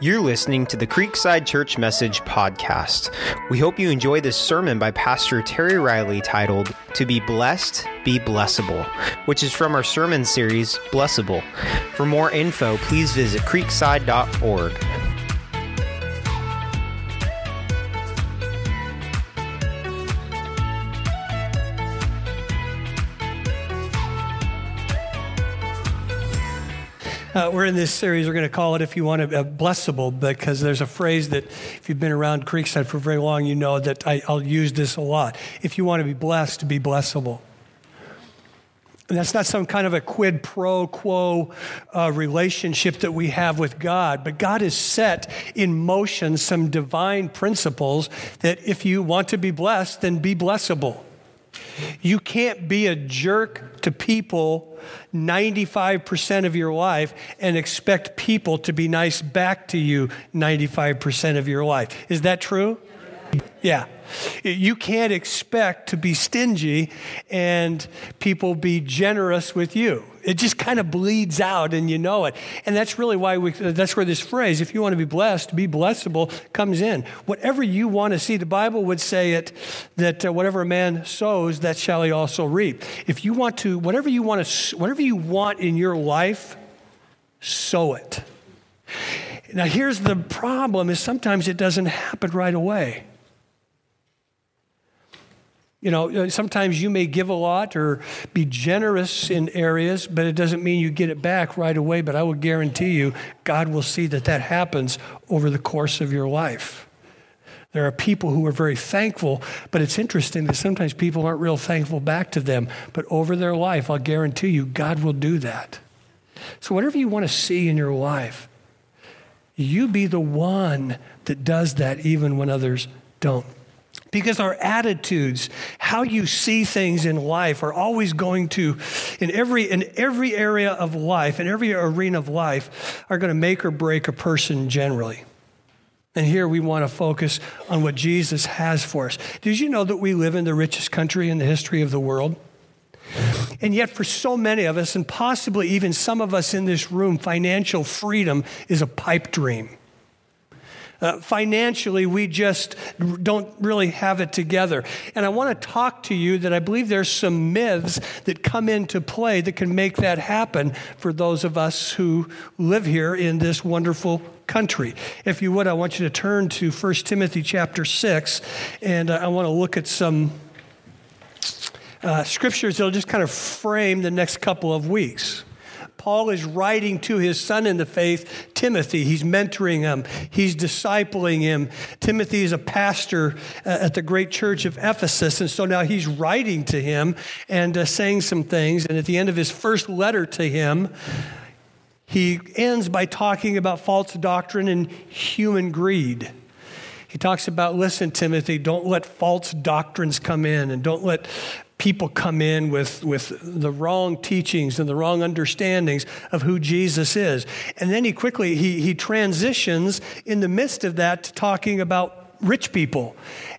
You're listening to the Creekside Church Message podcast. We hope you enjoy this sermon by Pastor Terry Riley titled To Be Blessed, Be Blessable, which is from our sermon series, Blessable. For more info, please visit creekside.org. in this series, we're going to call it, if you want to, uh, blessable, because there's a phrase that if you've been around Creekside for very long, you know that I, will use this a lot. If you want to be blessed, be blessable. And that's not some kind of a quid pro quo uh, relationship that we have with God, but God has set in motion some divine principles that if you want to be blessed, then be blessable. You can't be a jerk to people 95% of your life and expect people to be nice back to you 95% of your life. Is that true? Yeah. You can't expect to be stingy and people be generous with you. It just kind of bleeds out and you know it. And that's really why we, that's where this phrase, if you want to be blessed, be blessable, comes in. Whatever you want to see, the Bible would say it that uh, whatever a man sows, that shall he also reap. If you want to, whatever you want to, whatever you want in your life, sow it. Now here's the problem is sometimes it doesn't happen right away. You know, uh, sometimes you may give a lot or be generous in areas, but it doesn't mean you get it back right away. But I will guarantee you, God will see that that happens over the course of your life. There are people who are very thankful, but it's interesting that sometimes people aren't real thankful back to them. But over their life, I'll guarantee you, God will do that. So, whatever you want to see in your life, you be the one that does that even when others don't. Because our attitudes, how you see things in life, are always going to, in every, in every area of life, in every arena of life, are going to make or break a person generally. And here we want to focus on what Jesus has for us. Did you know that we live in the richest country in the history of the world? And yet, for so many of us, and possibly even some of us in this room, financial freedom is a pipe dream. Uh, financially, we just don't really have it together. And I want to talk to you that I believe there's some myths that come into play that can make that happen for those of us who live here in this wonderful country. If you would, I want you to turn to 1 Timothy chapter 6, and uh, I want to look at some uh, scriptures that'll just kind of frame the next couple of weeks. Paul is writing to his son in the faith, Timothy. He's mentoring him, he's discipling him. Timothy is a pastor uh, at the great church of Ephesus, and so now he's writing to him and uh, saying some things. And at the end of his first letter to him, he ends by talking about false doctrine and human greed. He talks about, listen, Timothy, don't let false doctrines come in and don't let people come in with, with the wrong teachings and the wrong understandings of who Jesus is. And then he quickly he, he transitions in the midst of that to talking about rich people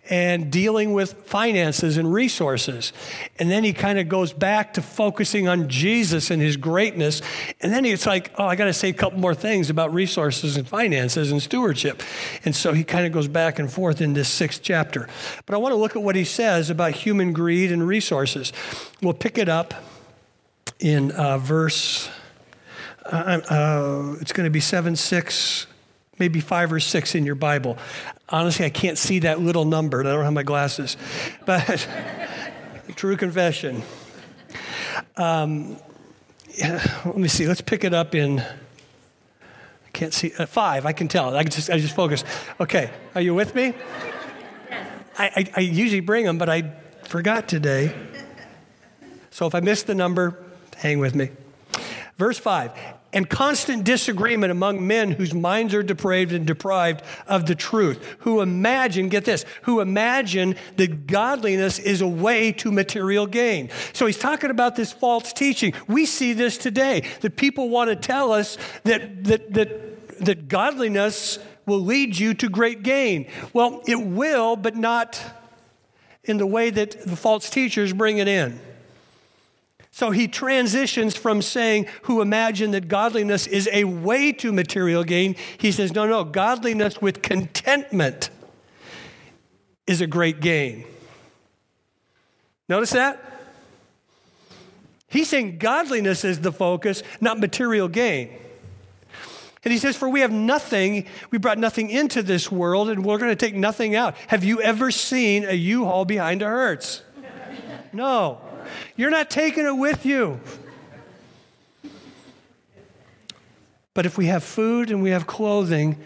and dealing with finances and resources. And then he kind of goes back to focusing on Jesus and his greatness. And then it's like, oh, I got to say a couple more things about resources and finances and stewardship. And so he kind of goes back and forth in this sixth chapter. But I want to look at what he says about human greed and resources. We'll pick it up in uh, verse, uh, uh, it's going to be 7 6 maybe five or six in your Bible. Honestly, I can't see that little number, and I don't have my glasses. But true confession. Um, yeah, let me see. Let's pick it up in. I can't see uh, five. I can tell. I can just. I just focus. Okay, are you with me? Yes. I, I, I usually bring them, but I forgot today. So if I miss the number, hang with me. Verse 5 and constant disagreement among men whose minds are depraved and deprived of the truth, who imagine, get this, who imagine that godliness is a way to material gain. So he's talking about this false teaching. We see this today, that people want to tell us that, that, that, that godliness will lead you to great gain. Well, it will, but not in the way that the false teachers bring it in. So he transitions from saying, who imagine that godliness is a way to material gain. He says, no, no, godliness with contentment is a great gain. Notice that? He's saying godliness is the focus, not material gain. And he says, For we have nothing, we brought nothing into this world, and we're going to take nothing out. Have you ever seen a U Haul behind a hearse? No. You're not taking it with you. But if we have food and we have clothing,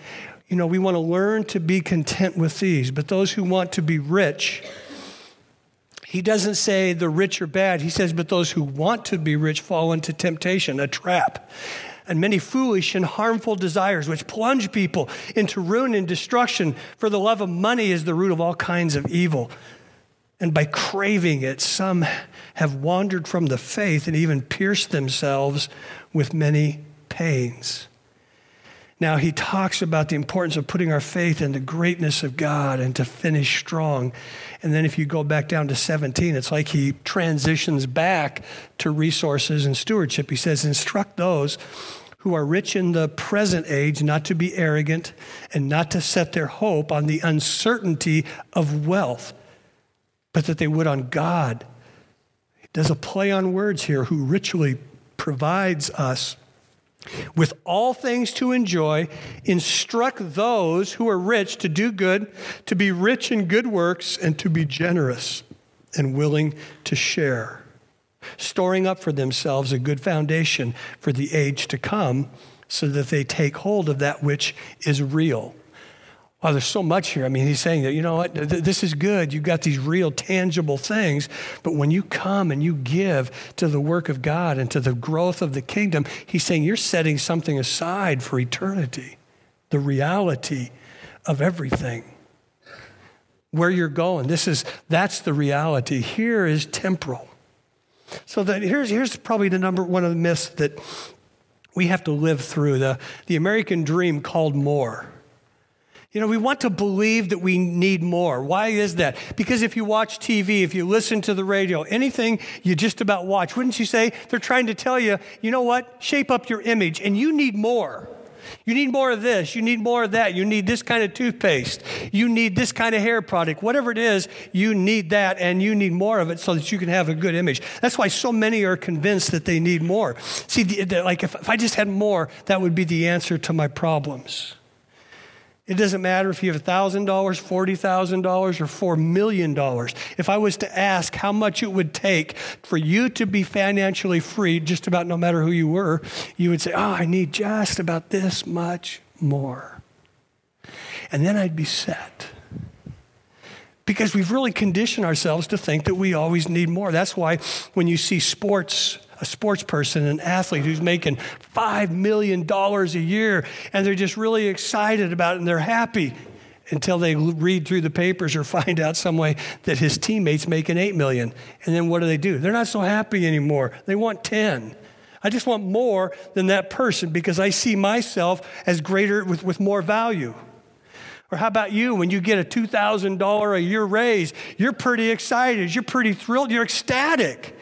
you know, we want to learn to be content with these. But those who want to be rich, he doesn't say the rich are bad. He says, but those who want to be rich fall into temptation, a trap, and many foolish and harmful desires, which plunge people into ruin and destruction. For the love of money is the root of all kinds of evil. And by craving it, some have wandered from the faith and even pierced themselves with many pains. Now, he talks about the importance of putting our faith in the greatness of God and to finish strong. And then, if you go back down to 17, it's like he transitions back to resources and stewardship. He says, Instruct those who are rich in the present age not to be arrogant and not to set their hope on the uncertainty of wealth, but that they would on God. Does a play on words here, who richly provides us with all things to enjoy, instruct those who are rich to do good, to be rich in good works, and to be generous and willing to share, storing up for themselves a good foundation for the age to come, so that they take hold of that which is real Oh, there's so much here. I mean, he's saying that, you know what, this is good. You've got these real, tangible things. But when you come and you give to the work of God and to the growth of the kingdom, he's saying you're setting something aside for eternity, the reality of everything. Where you're going, this is, that's the reality. Here is temporal. So that here's, here's probably the number one of the myths that we have to live through the, the American dream called more. You know, we want to believe that we need more. Why is that? Because if you watch TV, if you listen to the radio, anything you just about watch, wouldn't you say they're trying to tell you, you know what? Shape up your image and you need more. You need more of this. You need more of that. You need this kind of toothpaste. You need this kind of hair product. Whatever it is, you need that and you need more of it so that you can have a good image. That's why so many are convinced that they need more. See, like if, if I just had more, that would be the answer to my problems. It doesn't matter if you have $1,000, $40,000, or $4 million. If I was to ask how much it would take for you to be financially free, just about no matter who you were, you would say, Oh, I need just about this much more. And then I'd be set. Because we've really conditioned ourselves to think that we always need more. That's why when you see sports a sports person, an athlete who's making $5 million a year, and they're just really excited about it and they're happy until they read through the papers or find out some way that his teammates making 8 million. And then what do they do? They're not so happy anymore. They want 10. I just want more than that person because I see myself as greater with, with more value. Or how about you when you get a $2,000 a year raise? You're pretty excited. You're pretty thrilled. You're ecstatic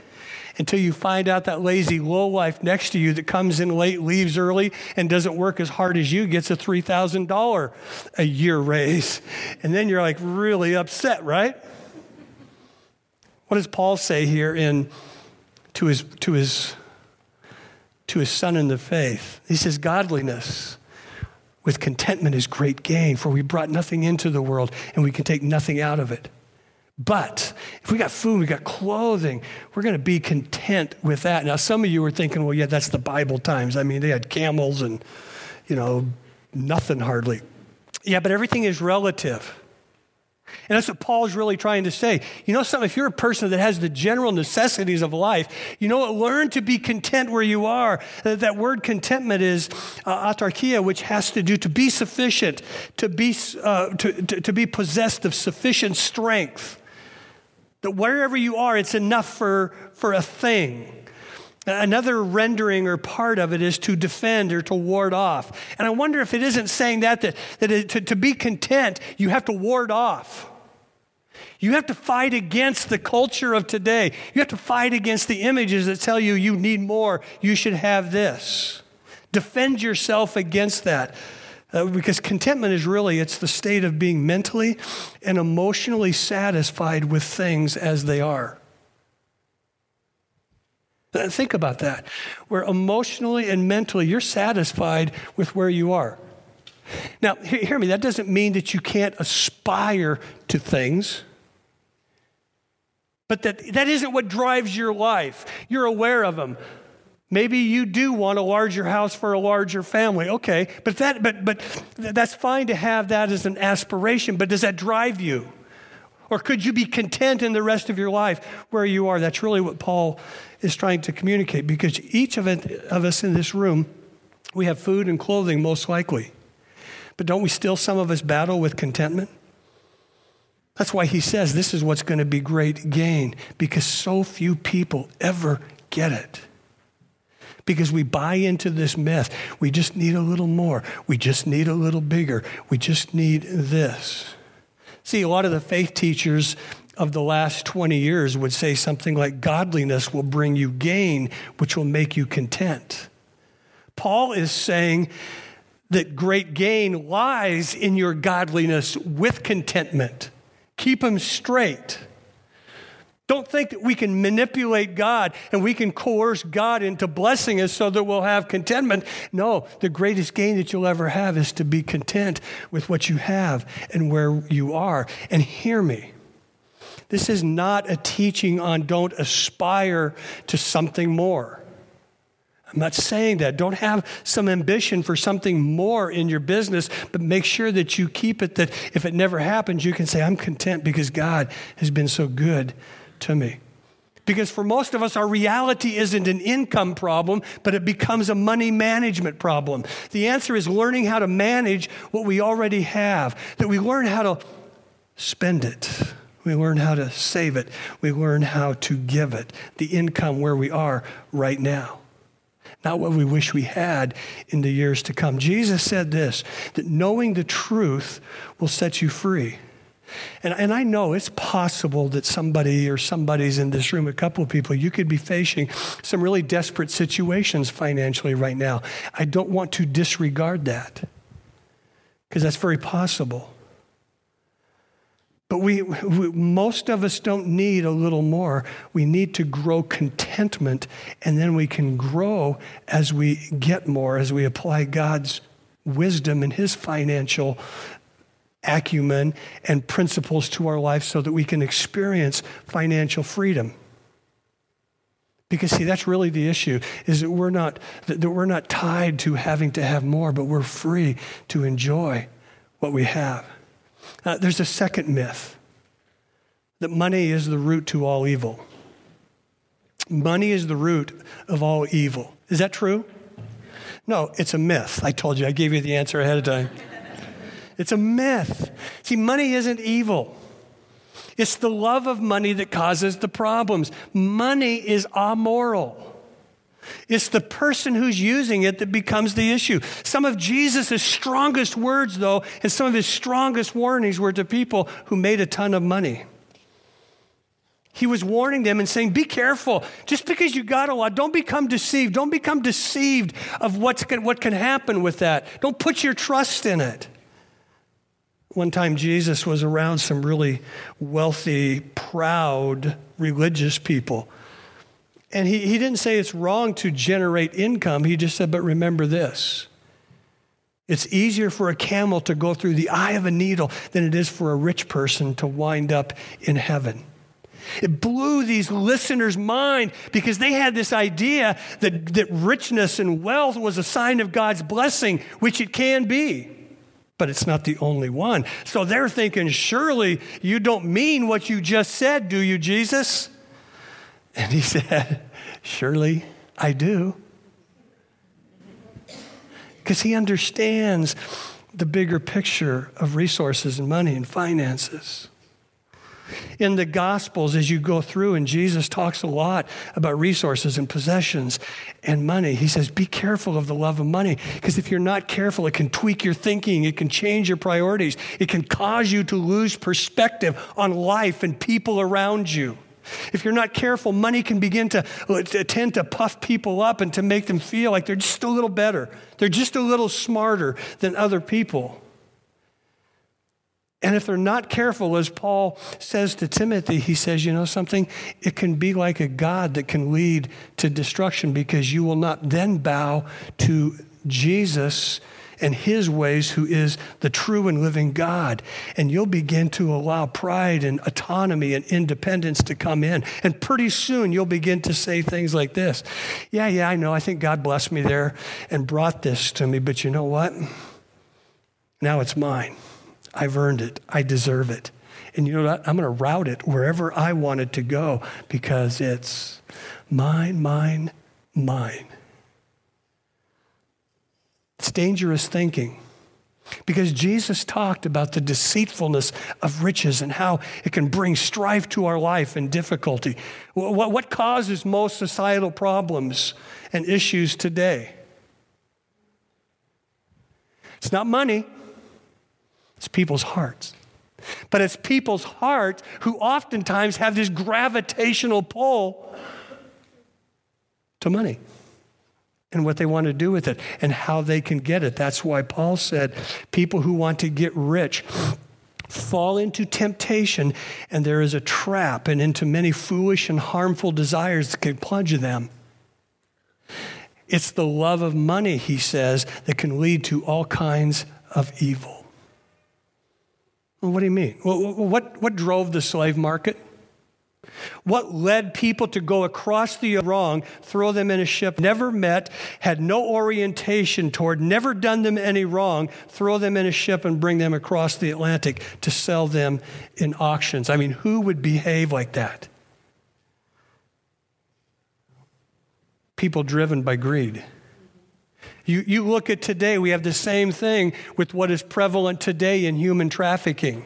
until you find out that lazy lowlife next to you that comes in late, leaves early, and doesn't work as hard as you gets a $3,000 a year raise. And then you're like really upset, right? What does Paul say here in to his to his to his son in the faith? He says, Godliness with contentment is great gain, for we brought nothing into the world and we can take nothing out of it. But if we got food, we got clothing, we're going to be content with that. Now, some of you are thinking, well, yeah, that's the Bible times. I mean, they had camels and, you know, nothing hardly. Yeah, but everything is relative. And that's what Paul's really trying to say. You know something? If you're a person that has the general necessities of life, you know what? Learn to be content where you are. That word contentment is uh, autarkia, which has to do to be sufficient, to be, uh, to, to, to be possessed of sufficient strength. That wherever you are, it's enough for, for a thing. Another rendering or part of it is to defend or to ward off. And I wonder if it isn't saying that, that, that it, to, to be content, you have to ward off. You have to fight against the culture of today. You have to fight against the images that tell you you need more, you should have this. Defend yourself against that. Uh, because contentment is really it's the state of being mentally and emotionally satisfied with things as they are. Uh, think about that. Where emotionally and mentally you're satisfied with where you are. Now, hear me, that doesn't mean that you can't aspire to things. But that, that isn't what drives your life. You're aware of them. Maybe you do want a larger house for a larger family. Okay, but that but but that's fine to have that as an aspiration, but does that drive you? Or could you be content in the rest of your life where you are? That's really what Paul is trying to communicate because each of, it, of us in this room, we have food and clothing most likely. But don't we still, some of us, battle with contentment? That's why he says this is what's going to be great gain because so few people ever get it. Because we buy into this myth. We just need a little more. We just need a little bigger. We just need this. See, a lot of the faith teachers of the last 20 years would say something like godliness will bring you gain, which will make you content. Paul is saying that great gain lies in your godliness with contentment. Keep them straight. Don't think that we can manipulate God and we can coerce God into blessing us so that we'll have contentment. No, the greatest gain that you'll ever have is to be content with what you have and where you are. And hear me. This is not a teaching on don't aspire to something more. I'm not saying that. Don't have some ambition for something more in your business, but make sure that you keep it that if it never happens, you can say, I'm content because God has been so good to me. Because for most of us, our reality isn't an income problem, but it becomes a money management problem. The answer is learning how to manage what we already have, that we learn how to spend it. We learn how to save it. We learn how to give it. The income where we are right now not what we wish we had in the years to come. Jesus said this that knowing the truth will set you free. And, and I know it's possible that somebody or somebody's in this room, a couple of people, you could be facing some really desperate situations financially right now. I don't want to disregard that because that's very possible. But we, we, most of us don't need a little more. We need to grow contentment, and then we can grow as we get more, as we apply God's wisdom and His financial acumen and principles to our life so that we can experience financial freedom. Because see, that's really the issue, is that we're not that we're not tied to having to have more, but we're free to enjoy what we have. Uh, there's a second myth that money is the root to all evil. Money is the root of all evil. Is that true? No, it's a myth. I told you, I gave you the answer ahead of time. It's a myth. See, money isn't evil. It's the love of money that causes the problems. Money is amoral. It's the person who's using it that becomes the issue. Some of Jesus' strongest words, though, and some of his strongest warnings were to people who made a ton of money. He was warning them and saying, Be careful. Just because you got a lot, don't become deceived. Don't become deceived of what's, what can happen with that. Don't put your trust in it. One time, Jesus was around some really wealthy, proud, religious people and he, he didn't say it's wrong to generate income. He just said, but remember this. It's easier for a camel to go through the eye of a needle than it is for a rich person to wind up in heaven. It blew these listeners' mind because they had this idea that, that richness and wealth was a sign of God's blessing, which it can be. But it's not the only one. So they're thinking, surely you don't mean what you just said, do you, Jesus? And he said, Surely I do. Because he understands the bigger picture of resources and money and finances. In the Gospels, as you go through, and Jesus talks a lot about resources and possessions and money, he says, Be careful of the love of money, because if you're not careful, it can tweak your thinking, it can change your priorities, it can cause you to lose perspective on life and people around you. If you're not careful, money can begin to, to tend to puff people up and to make them feel like they're just a little better. They're just a little smarter than other people. And if they're not careful, as Paul says to Timothy, he says, you know something? It can be like a God that can lead to destruction because you will not then bow to Jesus and his ways, who is the true and living God. And you'll begin to allow pride and autonomy and independence to come in. And pretty soon you'll begin to say things like this Yeah, yeah, I know. I think God blessed me there and brought this to me, but you know what? Now it's mine. I've earned it. I deserve it. And you know what? I'm going to route it wherever I want it to go because it's mine, mine, mine. It's dangerous thinking. Because Jesus talked about the deceitfulness of riches and how it can bring strife to our life and difficulty. What, causes most societal problems and issues today? It's not money, it's people's hearts. But it's people's hearts who oftentimes have this gravitational pull to money and what they want to do with it and how they can get it. That's why Paul said people who want to get rich fall into temptation and there is a trap and into many foolish and harmful desires that can plunge them. It's the love of money, he says, that can lead to all kinds of evil. Well, what do you mean? What, what drove the slave market? What led people to go across the wrong, throw them in a ship, never met, had no orientation toward, never done them any wrong, throw them in a ship and bring them across the Atlantic to sell them in auctions? I mean, who would behave like that? People driven by greed. You, you look at today, we have the same thing with what is prevalent today in human trafficking.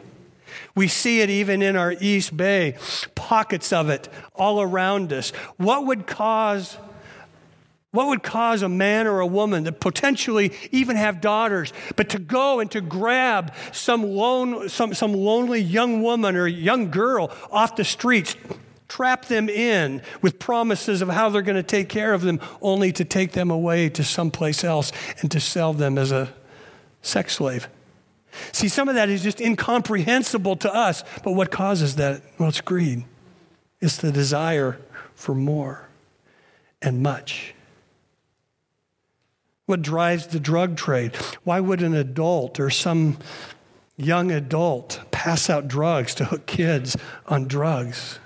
We see it even in our East Bay, pockets of it all around us. What would cause what would cause a man or a woman to potentially even have daughters, but to go and to grab some, lone, some, some lonely young woman or young girl off the streets, trap them in with promises of how they're going to take care of them, only to take them away to someplace else and to sell them as a sex slave. See, some of that is just incomprehensible to us, but what causes that? Well, it's greed, it's the desire for more and much. What drives the drug trade? Why would an adult or some young adult pass out drugs to hook kids on drugs?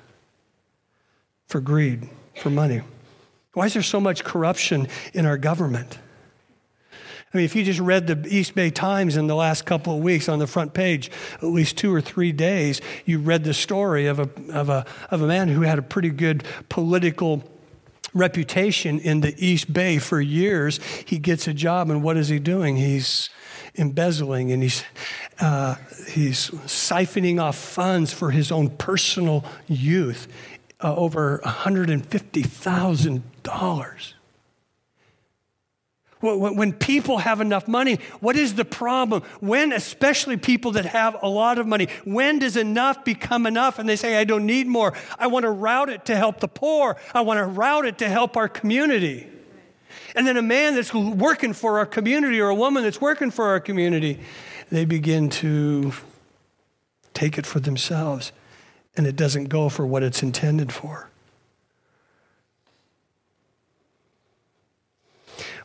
For greed, for money? Why is there so much corruption in our government? I mean, if you just read the East Bay Times in the last couple of weeks on the front page, at least two or three days, you read the story of a, of a, of a man who had a pretty good political reputation in the East Bay for years. He gets a job, and what is he doing? He's embezzling and he's, uh, he's siphoning off funds for his own personal youth uh, over $150,000. When people have enough money, what is the problem? When, especially people that have a lot of money, when does enough become enough and they say, I don't need more? I want to route it to help the poor. I want to route it to help our community. And then a man that's working for our community or a woman that's working for our community, they begin to take it for themselves and it doesn't go for what it's intended for.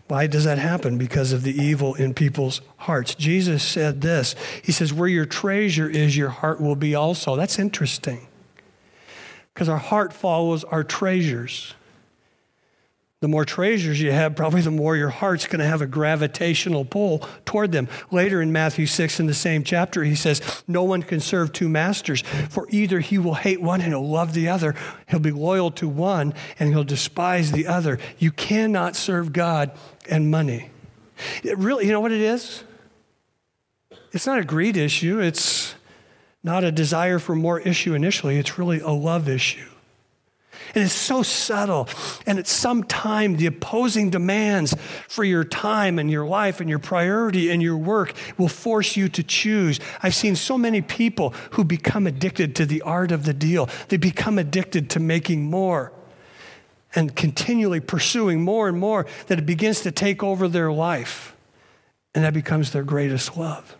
Why does that happen? Because of the evil in people's hearts. Jesus said this He says, Where your treasure is, your heart will be also. That's interesting. Because our heart follows our treasures. The more treasures you have, probably the more your heart's going to have a gravitational pull toward them. Later in Matthew 6, in the same chapter, he says, No one can serve two masters, for either he will hate one and he'll love the other, he'll be loyal to one and he'll despise the other. You cannot serve God and money. It really, you know what it is? It's not a greed issue, it's not a desire for more issue initially, it's really a love issue. And it's so subtle. And at some time, the opposing demands for your time and your life and your priority and your work will force you to choose. I've seen so many people who become addicted to the art of the deal, they become addicted to making more and continually pursuing more and more that it begins to take over their life. And that becomes their greatest love.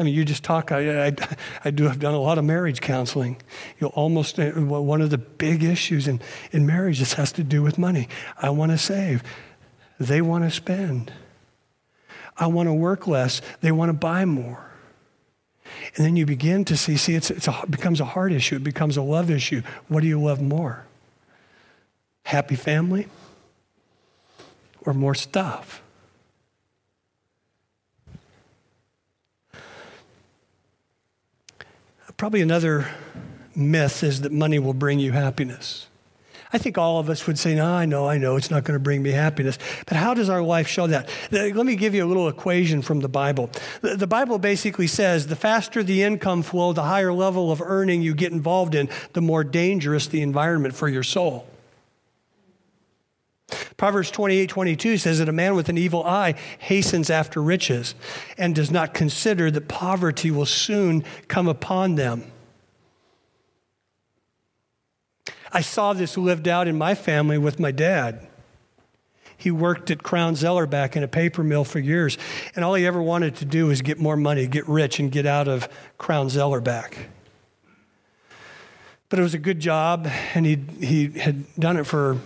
I mean, you just talk. I, I, I do have done a lot of marriage counseling. You almost uh, one of the big issues in, in marriage just has to do with money. I want to save. They want to spend. I want to work less. They want to buy more. And then you begin to see, see, it's, it's a, it becomes a heart issue. It becomes a love issue. What do you love more? Happy family or more stuff? Probably another myth is that money will bring you happiness. I think all of us would say, No, I know, I know, it's not going to bring me happiness. But how does our life show that? Let me give you a little equation from the Bible. The Bible basically says the faster the income flow, the higher level of earning you get involved in, the more dangerous the environment for your soul. Proverbs 28 22 says that a man with an evil eye hastens after riches and does not consider that poverty will soon come upon them. I saw this lived out in my family with my dad. He worked at Crown Zellerbach in a paper mill for years, and all he ever wanted to do was get more money, get rich, and get out of Crown Zellerbach. But it was a good job, and he he had done it for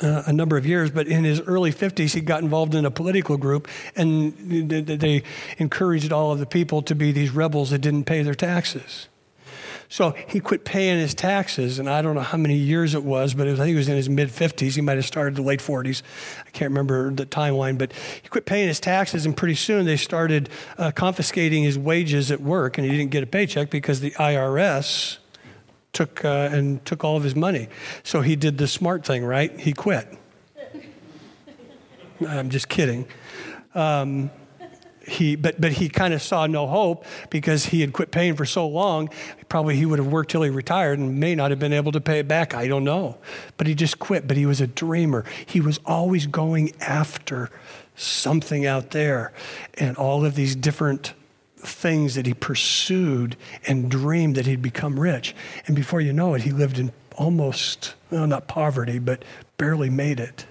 uh, a number of years, but in his early 50s, he got involved in a political group, and they encouraged all of the people to be these rebels that didn't pay their taxes. So he quit paying his taxes, and I don't know how many years it was, but it was, I think it was in his mid 50s. He might have started the late 40s. I can't remember the timeline, but he quit paying his taxes, and pretty soon they started uh, confiscating his wages at work, and he didn't get a paycheck because the IRS took uh, and took all of his money. So he did the smart thing, right? He quit. I'm just kidding. Um, he, but, but he kind of saw no hope because he had quit paying for so long. Probably he would have worked till he retired and may not have been able to pay it back. I don't know. But he just quit. But he was a dreamer. He was always going after something out there. And all of these different things that he pursued and dreamed that he'd become rich. And before you know it, he lived in almost, well, not poverty, but barely made it.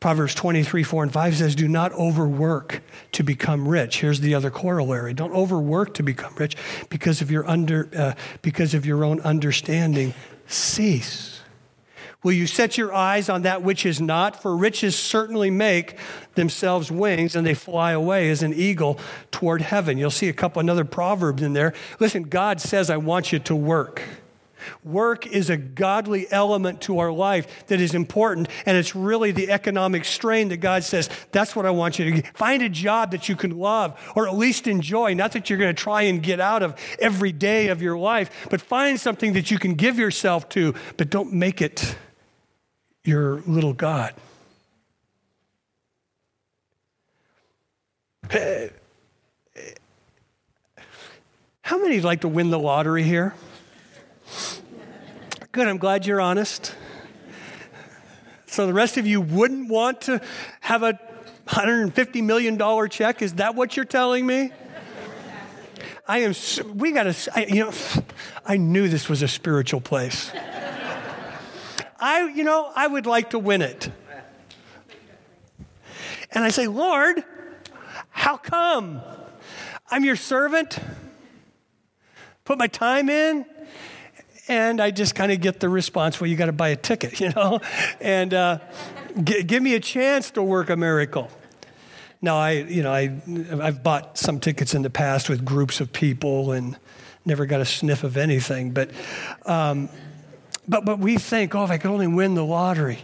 Proverbs 23, 4 and 5 says, Do not overwork to become rich. Here's the other corollary. Don't overwork to become rich because of your, under, uh, because of your own understanding. Cease Will you set your eyes on that which is not? For riches certainly make themselves wings and they fly away as an eagle toward heaven. You'll see a couple another proverbs in there. Listen, God says, I want you to work. Work is a godly element to our life that is important, and it's really the economic strain that God says, That's what I want you to get. Find a job that you can love or at least enjoy. Not that you're going to try and get out of every day of your life, but find something that you can give yourself to, but don't make it your little God. How many like to win the lottery here? Good, I'm glad you're honest. So the rest of you wouldn't want to have a $150 million check? Is that what you're telling me? I am, we got to, you know, I knew this was a spiritual place. I, you know, I would like to win it. And I say, Lord, how come? I'm your servant, put my time in, and I just kind of get the response, well, you got to buy a ticket, you know, and uh, g- give me a chance to work a miracle. Now, I, you know, I, I've bought some tickets in the past with groups of people and never got a sniff of anything, but um, but, but we think, oh, if I could only win the lottery,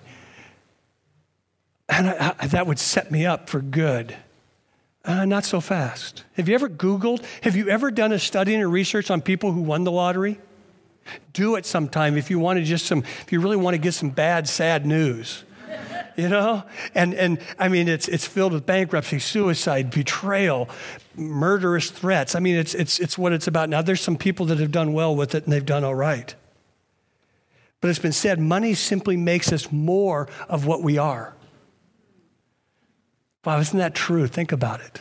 and I, I, that would set me up for good. Uh, not so fast. Have you ever Googled? Have you ever done a study or research on people who won the lottery? Do it sometime if you want to just some, if you really want to get some bad, sad news. you know? And, and I mean, it's, it's filled with bankruptcy, suicide, betrayal, murderous threats. I mean, it's, it's, it's what it's about. Now, there's some people that have done well with it and they've done all right. But it's been said money simply makes us more of what we are. Wow, isn't that true? Think about it.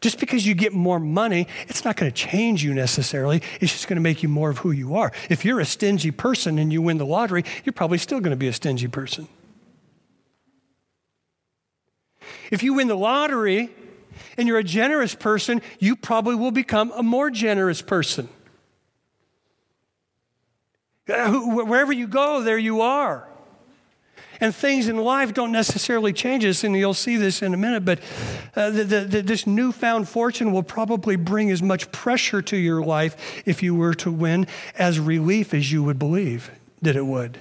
Just because you get more money, it's not going to change you necessarily. It's just going to make you more of who you are. If you're a stingy person and you win the lottery, you're probably still going to be a stingy person. If you win the lottery and you're a generous person, you probably will become a more generous person. Uh, wherever you go, there you are. And things in life don't necessarily change us, and you'll see this in a minute, but uh, the, the, the, this newfound fortune will probably bring as much pressure to your life if you were to win as relief as you would believe that it would.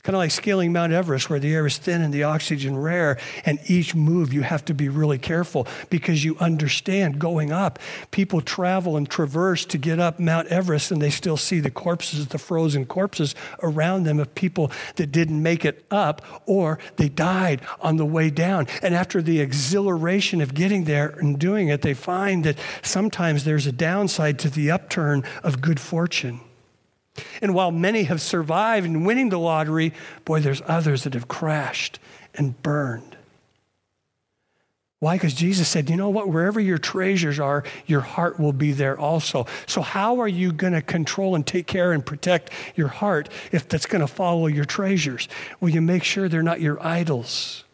It's kind of like scaling Mount Everest, where the air is thin and the oxygen rare, and each move you have to be really careful because you understand going up. People travel and traverse to get up Mount Everest, and they still see the corpses, the frozen corpses around them of people that didn't make it up or they died on the way down. And after the exhilaration of getting there and doing it, they find that sometimes there's a downside to the upturn of good fortune. And while many have survived in winning the lottery, boy, there's others that have crashed and burned. Why? Because Jesus said, you know what? Wherever your treasures are, your heart will be there also. So, how are you going to control and take care and protect your heart if that's going to follow your treasures? Well, you make sure they're not your idols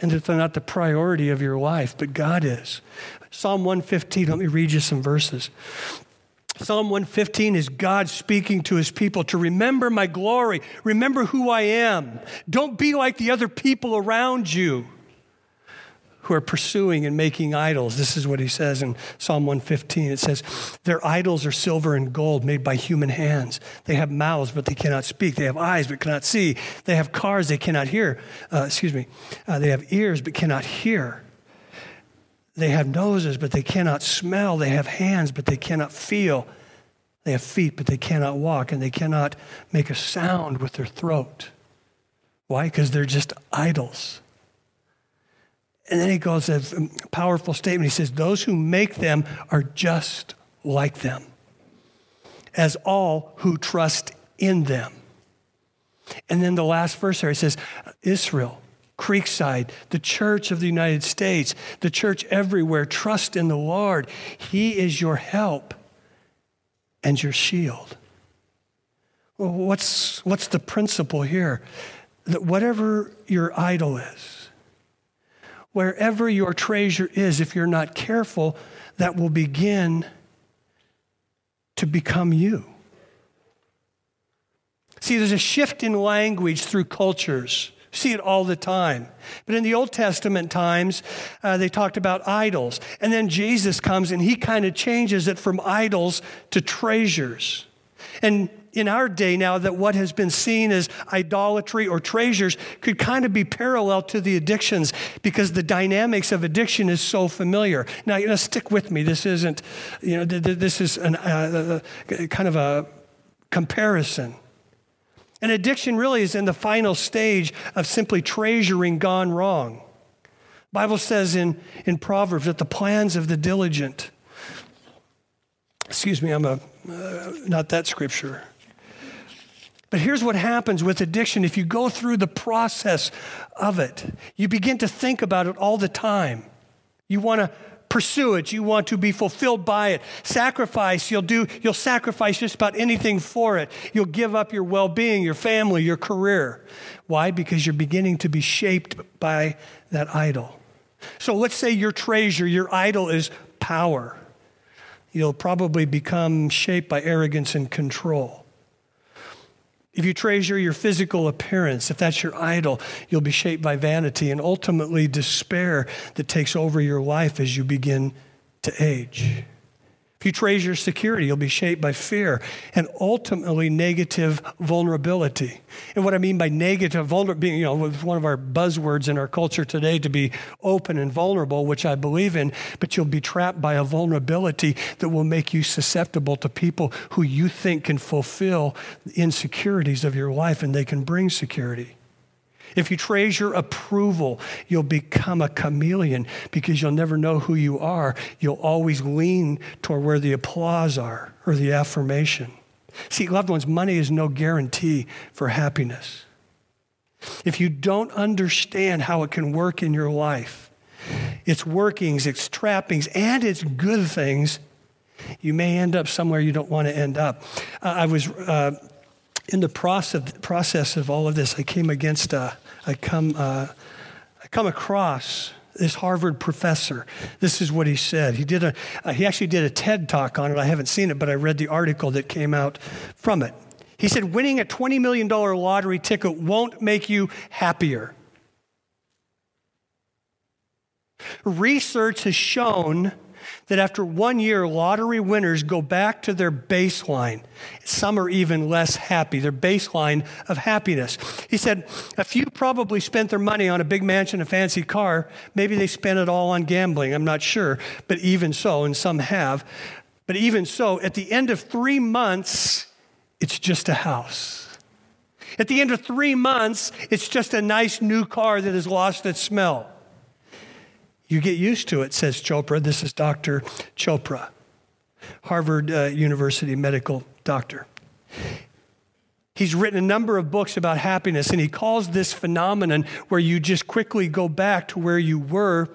and that they're not the priority of your life, but God is. Psalm 115, let me read you some verses. Psalm 115 is God speaking to his people to remember my glory, remember who I am. Don't be like the other people around you who are pursuing and making idols. This is what he says in Psalm 115. It says, Their idols are silver and gold made by human hands. They have mouths, but they cannot speak. They have eyes, but cannot see. They have cars, they cannot hear. Uh, excuse me. Uh, they have ears, but cannot hear. They have noses, but they cannot smell. They have hands, but they cannot feel. They have feet, but they cannot walk, and they cannot make a sound with their throat. Why? Because they're just idols. And then he goes a powerful statement. He says, Those who make them are just like them, as all who trust in them. And then the last verse there, he says, Israel, Creekside, the church of the United States, the church everywhere. Trust in the Lord. He is your help and your shield. Well, what's, what's the principle here? That whatever your idol is, wherever your treasure is, if you're not careful, that will begin to become you. See, there's a shift in language through cultures see it all the time. But in the Old Testament times, uh, they talked about idols. And then Jesus comes and he kind of changes it from idols to treasures. And in our day now, that what has been seen as idolatry or treasures could kind of be parallel to the addictions because the dynamics of addiction is so familiar. Now, you know, stick with me. This isn't, you know, this is an, uh, uh, kind of a comparison. And addiction really is in the final stage of simply treasuring gone wrong. Bible says in, in Proverbs that the plans of the diligent, excuse me, I'm a, uh, not that scripture. But here's what happens with addiction if you go through the process of it, you begin to think about it all the time. You want to pursue it. You want to be fulfilled by it. Sacrifice, you'll do, you'll sacrifice just about anything for it. You'll give up your well being, your family, your career. Why? Because you're beginning to be shaped by that idol. So let's say your treasure, your idol is power. You'll probably become shaped by arrogance and control. If you treasure your physical appearance, if that's your idol, you'll be shaped by vanity and ultimately despair that takes over your life as you begin to age. If you trade your security, you'll be shaped by fear and ultimately negative vulnerability. And what I mean by negative vulnerability, you know, one of our buzzwords in our culture today to be open and vulnerable, which I believe in, but you'll be trapped by a vulnerability that will make you susceptible to people who you think can fulfill the insecurities of your life and they can bring security. If you treasure approval, you'll become a chameleon because you'll never know who you are. You'll always lean toward where the applause are or the affirmation. See, loved ones, money is no guarantee for happiness. If you don't understand how it can work in your life, its workings, its trappings, and its good things, you may end up somewhere you don't want to end up. Uh, I was uh, in the process, process of all of this, I came against, uh, I come, uh, I come across this Harvard professor. This is what he said. He did a, uh, he actually did a TED talk on it. I haven't seen it, but I read the article that came out from it. He said, winning a $20 million lottery ticket won't make you happier. Research has shown that after one year, lottery winners go back to their baseline. Some are even less happy, their baseline of happiness. He said, A few probably spent their money on a big mansion, a fancy car. Maybe they spent it all on gambling, I'm not sure. But even so, and some have. But even so, at the end of three months, it's just a house. At the end of three months, it's just a nice new car that has lost its smell. You get used to it, says Chopra. This is Dr. Chopra, Harvard uh, University medical doctor. He's written a number of books about happiness, and he calls this phenomenon where you just quickly go back to where you were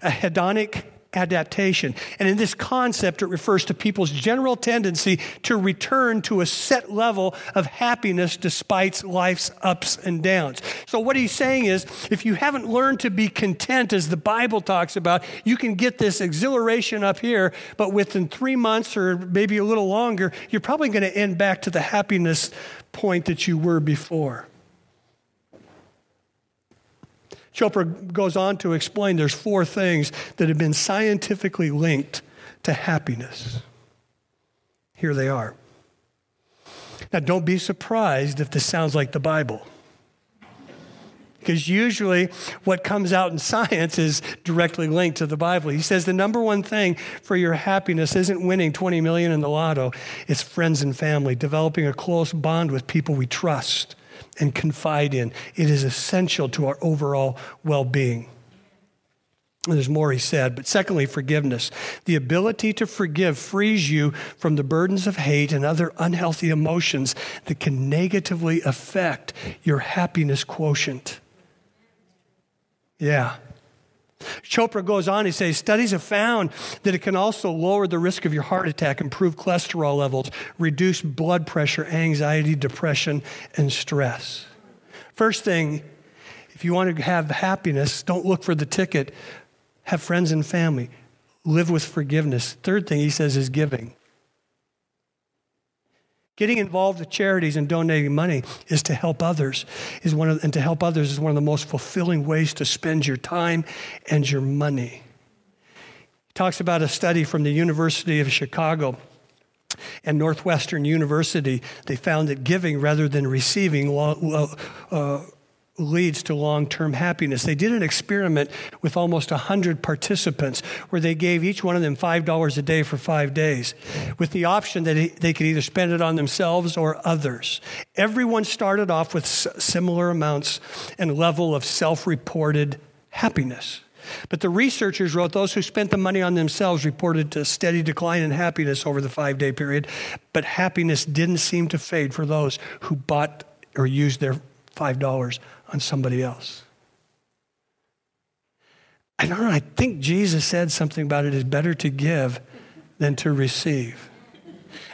a hedonic adaptation. And in this concept, it refers to people's general tendency to return to a set level of happiness despite life's ups and downs. So, what he's saying is if you haven't learned to be content, as the Bible talks about, you can get this exhilaration up here, but within three months or maybe a little longer, you're probably going to end back to the happiness point that you were before. Chopra goes on to explain there's four things that have been scientifically linked to happiness. Here they are. Now, don't be surprised if this sounds like the Bible. Because usually what comes out in science is directly linked to the Bible. He says the number one thing for your happiness isn't winning 20 million in the lotto, it's friends and family, developing a close bond with people we trust and confide in. It is essential to our overall well being. And there's more he said, but secondly, forgiveness. The ability to forgive frees you from the burdens of hate and other unhealthy emotions that can negatively affect your happiness quotient. Yeah. Chopra goes on, he says, studies have found that it can also lower the risk of your heart attack, improve cholesterol levels, reduce blood pressure, anxiety, depression, and stress. First thing, if you want to have happiness, don't look for the ticket. Have friends and family. Live with forgiveness. Third thing he says is giving. Getting involved with charities and donating money is to help others, is one of, and to help others is one of the most fulfilling ways to spend your time and your money. He talks about a study from the University of Chicago and Northwestern University. They found that giving rather than receiving uh, leads to long term happiness. They did an experiment with almost 100 participants where they gave each one of them $5 a day for five days with the option that they could either spend it on themselves or others. Everyone started off with similar amounts and level of self reported happiness. But the researchers wrote those who spent the money on themselves reported a steady decline in happiness over the five day period, but happiness didn't seem to fade for those who bought or used their $5 on somebody else. I don't know. I think Jesus said something about it is better to give than to receive.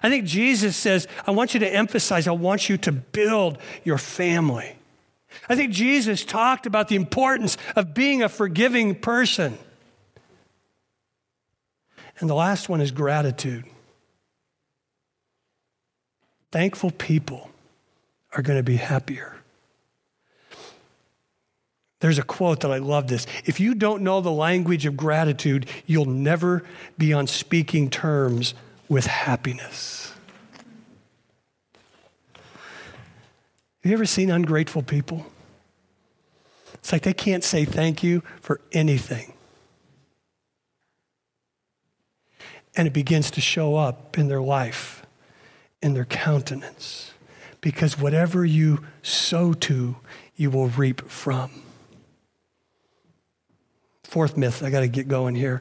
I think Jesus says, I want you to emphasize, I want you to build your family. I think Jesus talked about the importance of being a forgiving person. And the last one is gratitude. Thankful people are going to be happier. There's a quote that I love this. If you don't know the language of gratitude, you'll never be on speaking terms with happiness. Have you ever seen ungrateful people? It's like they can't say thank you for anything. And it begins to show up in their life, in their countenance. Because whatever you sow to, you will reap from. Fourth myth, I got to get going here.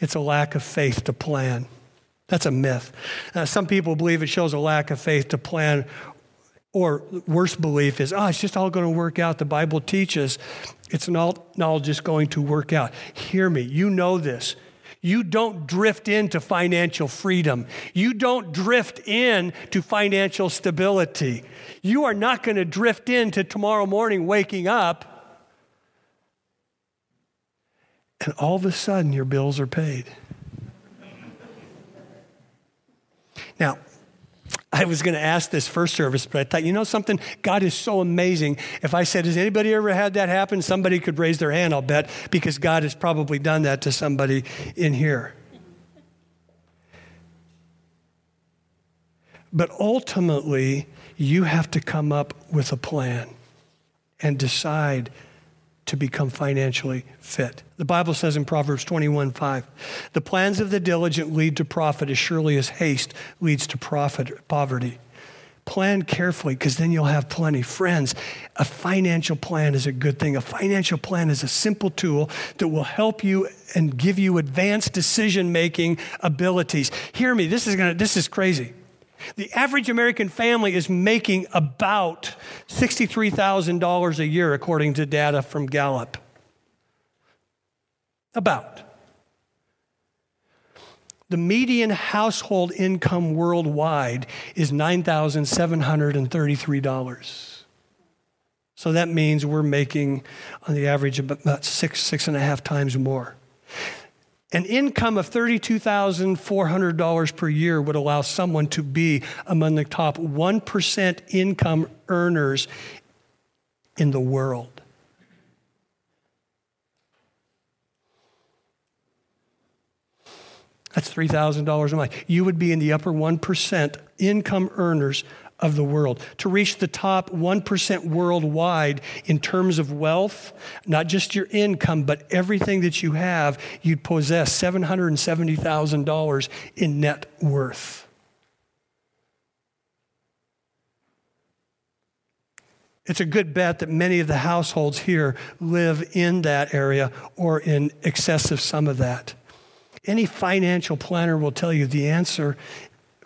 It's a lack of faith to plan. That's a myth. Uh, some people believe it shows a lack of faith to plan, or worse belief is, oh, it's just all going to work out. The Bible teaches it's not all just going to work out. Hear me, you know this. You don't drift into financial freedom. You don't drift in to financial stability. You are not going to drift into tomorrow morning waking up and all of a sudden your bills are paid. Now, I was going to ask this first service, but I thought, you know something? God is so amazing. If I said, Has anybody ever had that happen? Somebody could raise their hand, I'll bet, because God has probably done that to somebody in here. But ultimately, you have to come up with a plan and decide to become financially fit. The Bible says in Proverbs 21 5, the plans of the diligent lead to profit as surely as haste leads to profit, poverty. Plan carefully because then you'll have plenty. Friends, a financial plan is a good thing. A financial plan is a simple tool that will help you and give you advanced decision making abilities. Hear me, this is, gonna, this is crazy. The average American family is making about $63,000 a year, according to data from Gallup. About. The median household income worldwide is $9,733. So that means we're making, on the average, about six, six and a half times more. An income of $32,400 per year would allow someone to be among the top 1% income earners in the world. That's $3,000 a month. You would be in the upper 1% income earners of the world, to reach the top 1% worldwide in terms of wealth, not just your income, but everything that you have, you'd possess $770,000 in net worth. It's a good bet that many of the households here live in that area or in excess of some of that. Any financial planner will tell you the answer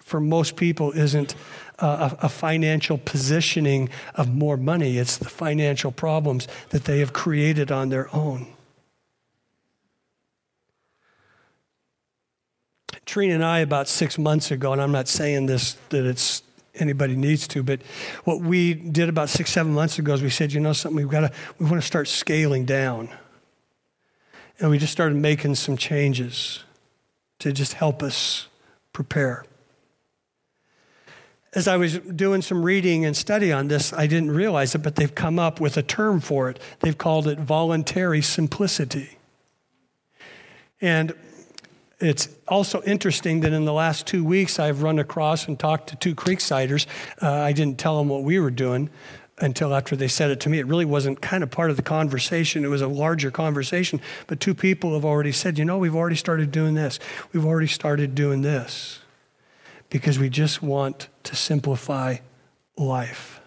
for most people isn't a, a, financial positioning of more money, it's the financial problems that they have created on their own. Trina and I, about six months ago, and I'm not saying this that it's anybody needs to, but what we did about six, seven months ago is we said, you know something, we've got to, we want to start scaling down. And we just started making some changes to just help us prepare as I was doing some reading and study on this, I didn't realize it, but they've come up with a term for it. They've called it voluntary simplicity. And it's also interesting that in the last two weeks, I've run across and talked to two Creeksiders. Uh, I didn't tell them what we were doing until after they said it to me. It really wasn't kind of part of the conversation, it was a larger conversation. But two people have already said, you know, we've already started doing this, we've already started doing this because we just want to simplify life.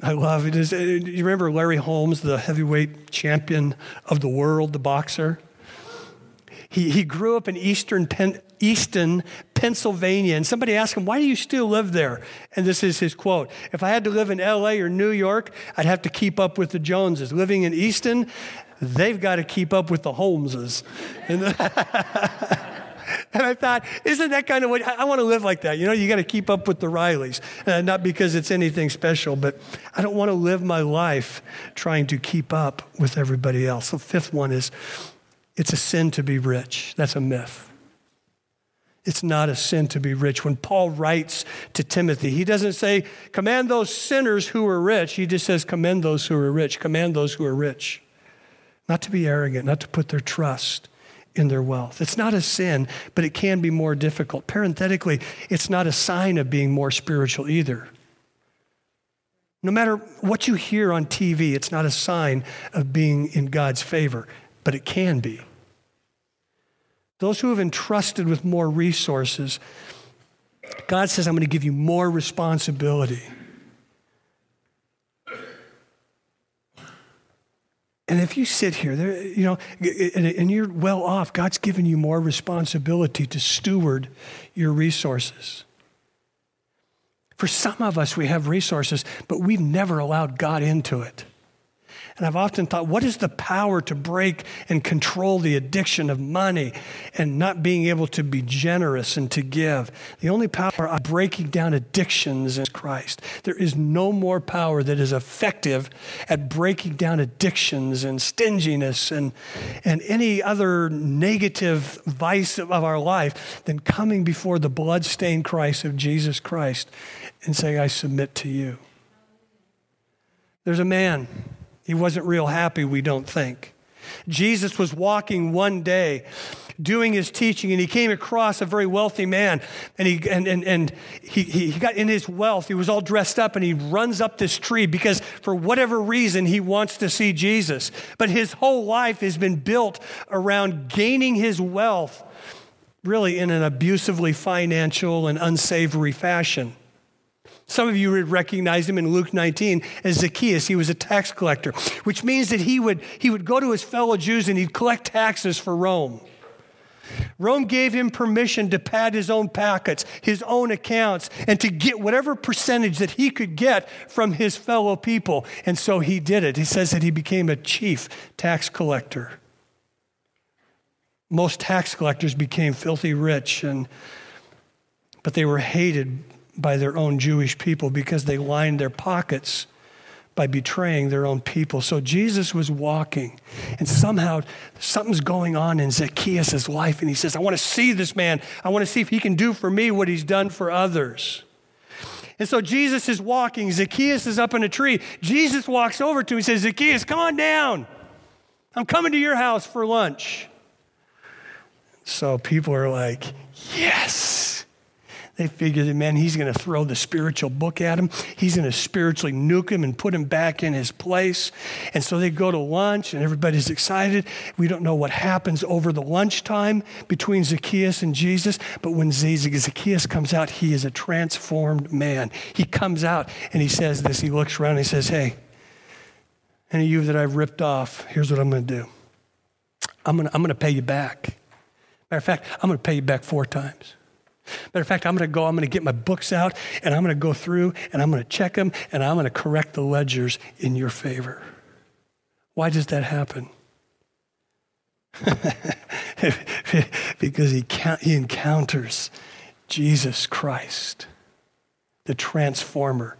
I love it. Is, uh, you remember Larry Holmes, the heavyweight champion of the world, the boxer? He, he grew up in Eastern, Pen, Easton, Pennsylvania, and somebody asked him, Why do you still live there? And this is his quote If I had to live in LA or New York, I'd have to keep up with the Joneses. Living in Easton, they've got to keep up with the Holmeses. And, and I thought, isn't that kind of what I, want to live like that? You know, you got to keep up with the Rileys. Uh, not because it's anything special, but I don't want to live my life trying to keep up with everybody else. The fifth one is it's a sin to be rich. That's a myth. It's not a sin to be rich. When Paul writes to Timothy, he doesn't say, command those sinners who are rich. He just says, commend those who are rich, command those who are rich. Not to be arrogant, not to put their trust in their wealth. It's not a sin, but it can be more difficult. Parenthetically, it's not a sign of being more spiritual either. No matter what you hear on TV, it's not a sign of being in God's favor, but it can be. Those who have entrusted with more resources, God says, I'm going to give you more responsibility. And if you sit here, there, you know, and you're well off, God's given you more responsibility to steward your resources. For some of us, we have resources, but we've never allowed God into it. And I've often thought, what is the power to break and control the addiction of money and not being able to be generous and to give? The only power of breaking down addictions is Christ. There is no more power that is effective at breaking down addictions and stinginess and, and any other negative vice of our life than coming before the blood-stained Christ of Jesus Christ and saying, I submit to you. There's a man he wasn't real happy, we don't think. Jesus was walking one day doing his teaching and he came across a very wealthy man and he and, and, and he, he got in his wealth. He was all dressed up and he runs up this tree because for whatever reason he wants to see jesus. But his whole life has been built around gaining his wealth really in an abusively financial and unsavory fashion some of you would recognize him in Luke 19 as Zacchaeus. He was a tax collector, which means that he would, he would go to his fellow Jews and he'd collect taxes for Rome. Rome gave him permission to pad his own pockets, his own accounts, and to get whatever percentage that he could get from his fellow people. And so he did it. He says that he became a chief tax collector. Most tax collectors became filthy rich, and, but they were hated by their own Jewish people because they lined their pockets by betraying their own people. So Jesus was walking, and somehow something's going on in Zacchaeus' life, and he says, I want to see this man. I want to see if he can do for me what he's done for others. And so Jesus is walking. Zacchaeus is up in a tree. Jesus walks over to him and says, Zacchaeus, come on down. I'm coming to your house for lunch. So people are like, Yes. They figure that, man, he's going to throw the spiritual book at him. He's going to spiritually nuke him and put him back in his place. And so they go to lunch, and everybody's excited. We don't know what happens over the lunchtime between Zacchaeus and Jesus, but when Zacchaeus comes out, he is a transformed man. He comes out and he says this. He looks around and he says, Hey, any of you that I've ripped off, here's what I'm going to do I'm going to, I'm going to pay you back. Matter of fact, I'm going to pay you back four times. Matter of fact, I'm going to go, I'm going to get my books out, and I'm going to go through, and I'm going to check them, and I'm going to correct the ledgers in your favor. Why does that happen? because he, he encounters Jesus Christ, the transformer,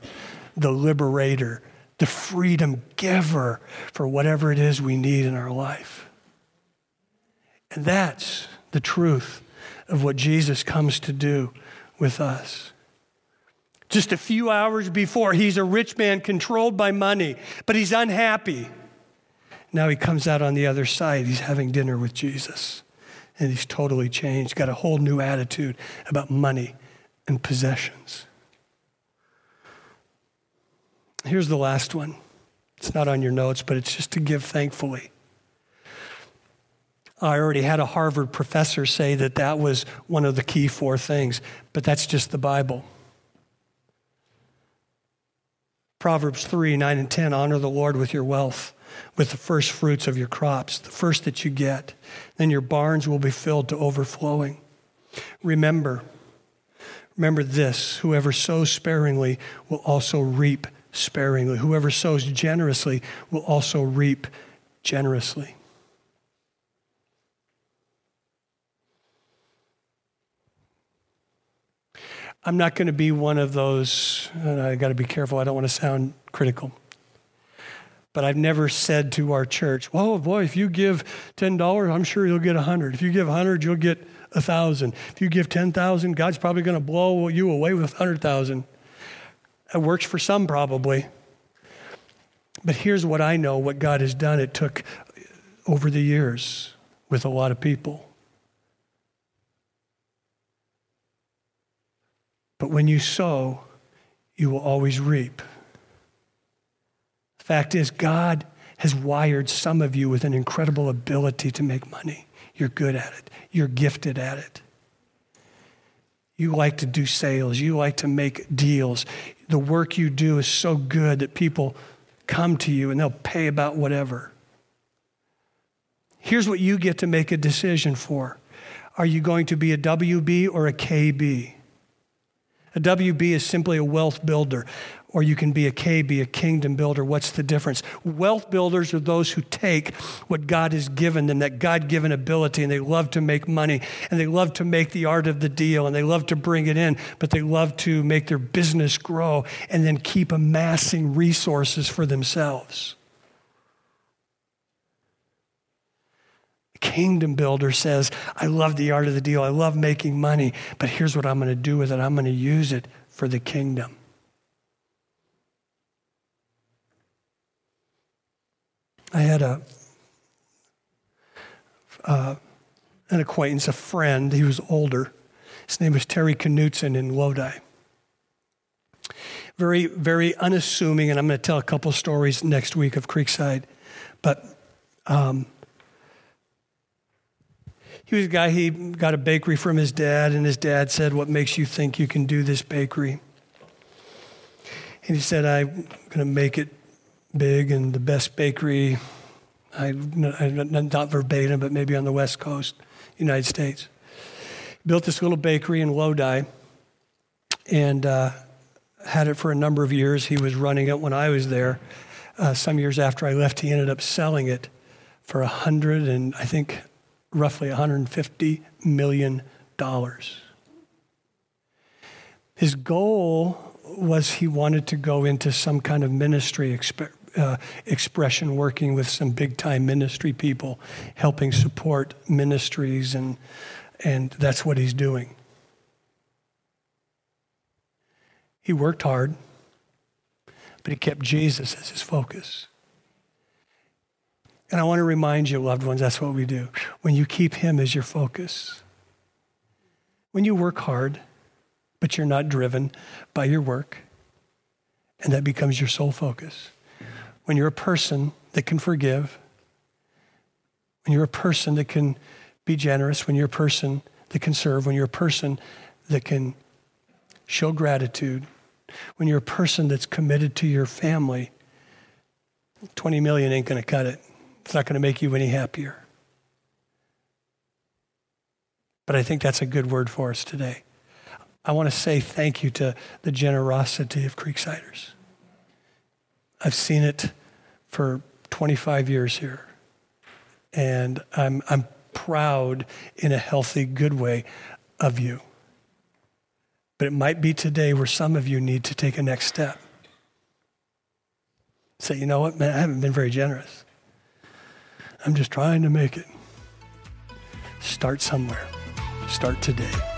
the liberator, the freedom giver for whatever it is we need in our life. And that's the truth of what Jesus comes to do with us. Just a few hours before, he's a rich man controlled by money, but he's unhappy. Now he comes out on the other side. He's having dinner with Jesus, and he's totally changed, got a whole new attitude about money and possessions. Here's the last one. It's not on your notes, but it's just to give thankfully. I already had a Harvard professor say that that was one of the key four things, but that's just the Bible. Proverbs 3 9 and 10 honor the Lord with your wealth, with the first fruits of your crops, the first that you get. Then your barns will be filled to overflowing. Remember, remember this whoever sows sparingly will also reap sparingly. Whoever sows generously will also reap generously. I'm not going to be one of those, and I got to be careful, I don't want to sound critical. But I've never said to our church, "Well, boy, if you give $10, I'm sure you'll get 100. If you give 100, you'll get 1,000. If you give 10,000, God's probably going to blow you away with 100,000. It works for some probably. But here's what I know what God has done. It took over the years with a lot of people. But when you sow, you will always reap. The fact is, God has wired some of you with an incredible ability to make money. You're good at it, you're gifted at it. You like to do sales, you like to make deals. The work you do is so good that people come to you and they'll pay about whatever. Here's what you get to make a decision for. Are you going to be a WB or a KB? A WB is simply a wealth builder, or you can be a KB, a kingdom builder. What's the difference? Wealth builders are those who take what God has given them, that God given ability, and they love to make money, and they love to make the art of the deal, and they love to bring it in, but they love to make their business grow and then keep amassing resources for themselves. Kingdom builder says, I love the art of the deal. I love making money, but here's what I'm going to do with it I'm going to use it for the kingdom. I had a uh, an acquaintance, a friend. He was older. His name was Terry Knutson in Lodi. Very, very unassuming, and I'm going to tell a couple stories next week of Creekside. But um, he was a guy, he got a bakery from his dad, and his dad said, What makes you think you can do this bakery? And he said, I'm going to make it big and the best bakery, I, not verbatim, but maybe on the West Coast, United States. Built this little bakery in Lodi and uh, had it for a number of years. He was running it when I was there. Uh, some years after I left, he ended up selling it for a hundred and I think roughly $150 million. His goal was he wanted to go into some kind of ministry exp- uh, expression, working with some big time ministry people, helping support ministries, and, and that's what he's doing. He worked hard, but he kept Jesus as his focus. And I want to remind you, loved ones, that's what we do. When you keep Him as your focus, when you work hard, but you're not driven by your work, and that becomes your sole focus. When you're a person that can forgive, when you're a person that can be generous, when you're a person that can serve, when you're a person that can show gratitude, when you're a person that's committed to your family, 20 million ain't going to cut it. It's not going to make you any happier. But I think that's a good word for us today. I want to say thank you to the generosity of Creeksiders. I've seen it for 25 years here. And I'm, I'm proud in a healthy, good way of you. But it might be today where some of you need to take a next step. Say, you know what, man, I haven't been very generous. I'm just trying to make it. Start somewhere. Start today.